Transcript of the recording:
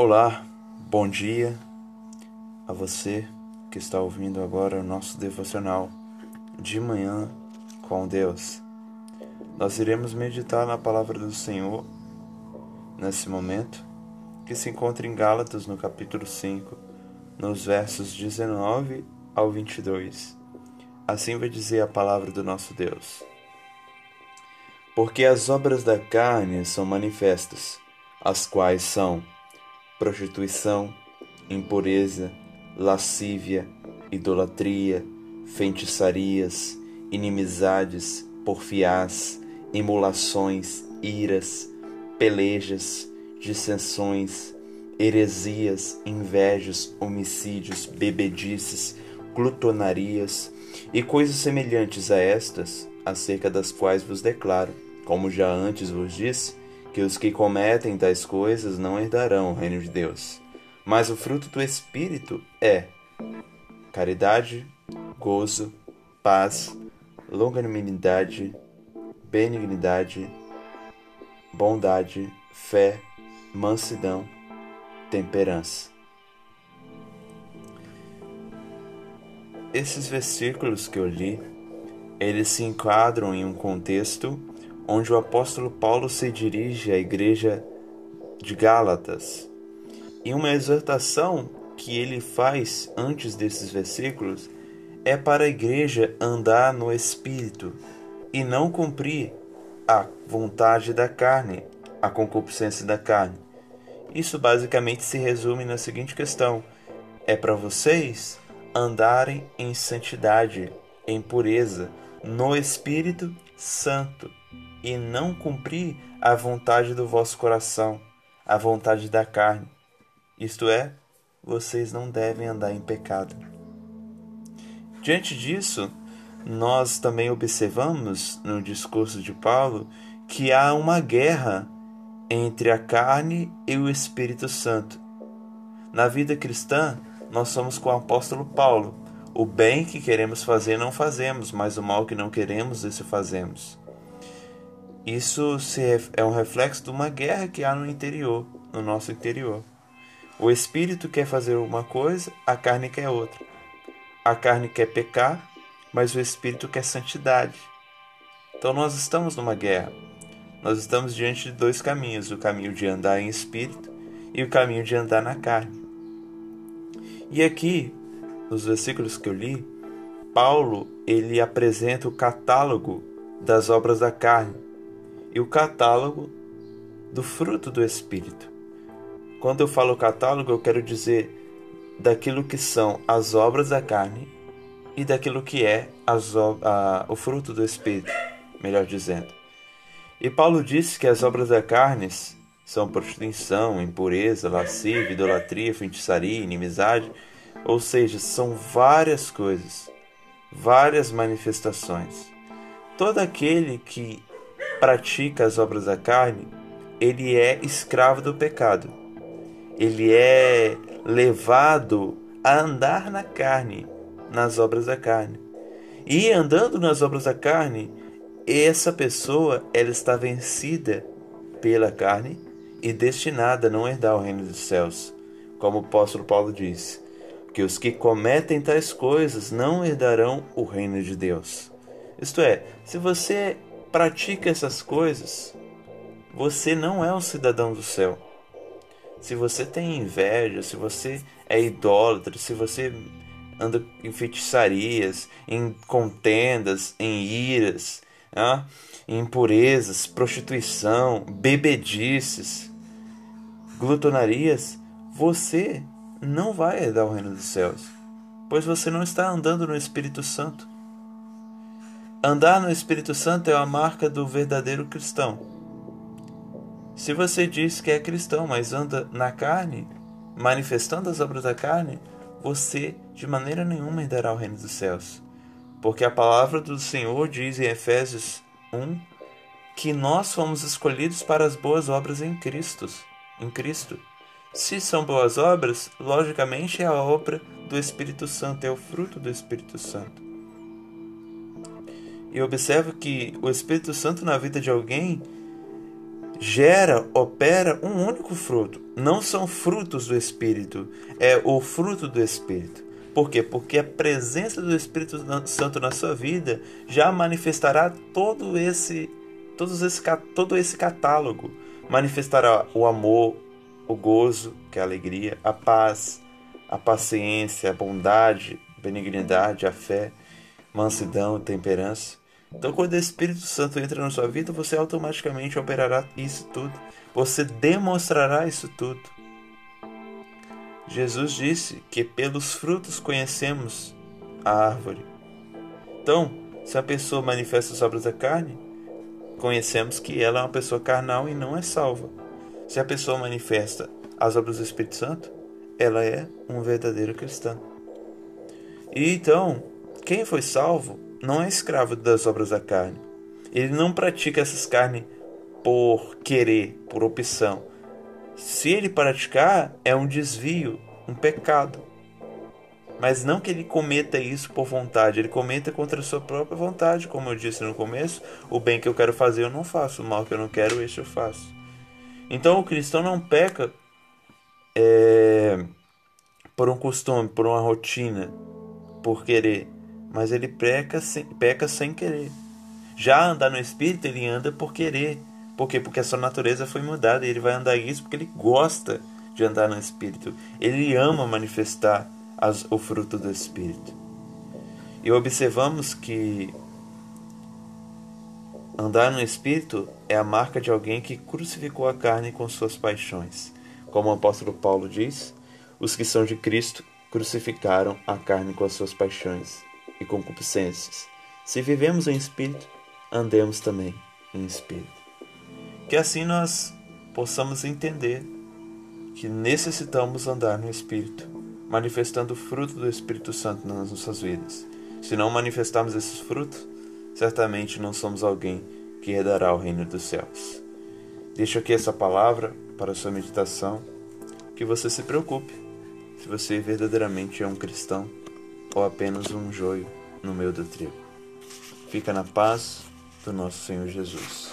Olá, bom dia a você que está ouvindo agora o nosso devocional de manhã com Deus. Nós iremos meditar na palavra do Senhor nesse momento, que se encontra em Gálatas no capítulo 5, nos versos 19 ao 22. Assim vai dizer a palavra do nosso Deus. Porque as obras da carne são manifestas, as quais são prostituição, impureza, lascívia, idolatria, feitiçarias, inimizades, porfiás, emulações, iras, pelejas, dissensões, heresias, invejas, homicídios, bebedices, glutonarias e coisas semelhantes a estas, acerca das quais vos declaro, como já antes vos disse, que os que cometem tais coisas não herdarão o reino de Deus. Mas o fruto do Espírito é caridade, gozo, paz, longanimidade, benignidade, bondade, fé, mansidão, temperança. Esses versículos que eu li, eles se enquadram em um contexto onde o apóstolo Paulo se dirige à igreja de Gálatas. E uma exortação que ele faz antes desses versículos é para a igreja andar no espírito e não cumprir a vontade da carne, a concupiscência da carne. Isso basicamente se resume na seguinte questão: é para vocês andarem em santidade, em pureza, no Espírito Santo e não cumprir a vontade do vosso coração, a vontade da carne. Isto é, vocês não devem andar em pecado. Diante disso, nós também observamos no discurso de Paulo que há uma guerra entre a carne e o Espírito Santo. Na vida cristã, nós somos com o apóstolo Paulo. O bem que queremos fazer não fazemos, mas o mal que não queremos, esse fazemos. Isso é um reflexo de uma guerra que há no interior, no nosso interior. O espírito quer fazer uma coisa, a carne quer outra. A carne quer pecar, mas o espírito quer santidade. Então nós estamos numa guerra. Nós estamos diante de dois caminhos: o caminho de andar em espírito e o caminho de andar na carne. E aqui, nos versículos que eu li, Paulo ele apresenta o catálogo das obras da carne e o catálogo do fruto do Espírito. Quando eu falo catálogo, eu quero dizer daquilo que são as obras da carne e daquilo que é as, a, o fruto do Espírito, melhor dizendo. E Paulo disse que as obras da carne são prostituição, impureza, lascívia, idolatria, feitiçaria, inimizade, ou seja, são várias coisas, várias manifestações. Todo aquele que pratica as obras da carne, ele é escravo do pecado. Ele é levado a andar na carne, nas obras da carne. E andando nas obras da carne, essa pessoa ela está vencida pela carne e destinada a não herdar o reino dos céus, como o apóstolo Paulo diz, que os que cometem tais coisas não herdarão o reino de Deus. Isto é, se você pratica essas coisas, você não é um cidadão do céu. Se você tem inveja, se você é idólatra, se você anda em feitiçarias, em contendas, em iras, né? em impurezas, prostituição, bebedices, glutonarias, você não vai herdar o reino dos céus, pois você não está andando no Espírito Santo. Andar no Espírito Santo é a marca do verdadeiro cristão. Se você diz que é cristão, mas anda na carne, manifestando as obras da carne, você de maneira nenhuma herdará o reino dos céus. Porque a palavra do Senhor diz em Efésios 1 que nós fomos escolhidos para as boas obras em Cristo, em Cristo. Se são boas obras, logicamente é a obra do Espírito Santo, é o fruto do Espírito Santo. E observo que o Espírito Santo na vida de alguém gera, opera um único fruto. Não são frutos do Espírito, é o fruto do Espírito. Por quê? Porque a presença do Espírito Santo na sua vida já manifestará todo esse, todos esse, todo esse catálogo. Manifestará o amor, o gozo, que é a alegria, a paz, a paciência, a bondade, a benignidade, a fé, mansidão, temperança. Então, quando o Espírito Santo entra na sua vida, você automaticamente operará isso tudo. Você demonstrará isso tudo. Jesus disse que pelos frutos conhecemos a árvore. Então, se a pessoa manifesta as obras da carne, conhecemos que ela é uma pessoa carnal e não é salva. Se a pessoa manifesta as obras do Espírito Santo, ela é um verdadeiro cristão. E então, quem foi salvo não é escravo das obras da carne. Ele não pratica essas carnes por querer, por opção. Se ele praticar, é um desvio, um pecado. Mas não que ele cometa isso por vontade, ele cometa contra a sua própria vontade, como eu disse no começo: o bem que eu quero fazer eu não faço, o mal que eu não quero, este eu faço. Então o cristão não peca é, por um costume, por uma rotina, por querer mas ele peca sem, peca sem querer. Já andar no espírito, ele anda por querer. Por quê? Porque a sua natureza foi mudada e ele vai andar isso porque ele gosta de andar no espírito. Ele ama manifestar as, o fruto do espírito. E observamos que andar no espírito é a marca de alguém que crucificou a carne com suas paixões. Como o apóstolo Paulo diz, os que são de Cristo crucificaram a carne com as suas paixões e concupiscências. Se vivemos em espírito, andemos também em espírito. Que assim nós possamos entender que necessitamos andar no espírito, manifestando o fruto do Espírito Santo nas nossas vidas. Se não manifestarmos esses frutos, certamente não somos alguém que herdará o reino dos céus. Deixo aqui essa palavra para a sua meditação, que você se preocupe se você verdadeiramente é um cristão ou apenas um joio no meio do trigo. Fica na paz do nosso Senhor Jesus.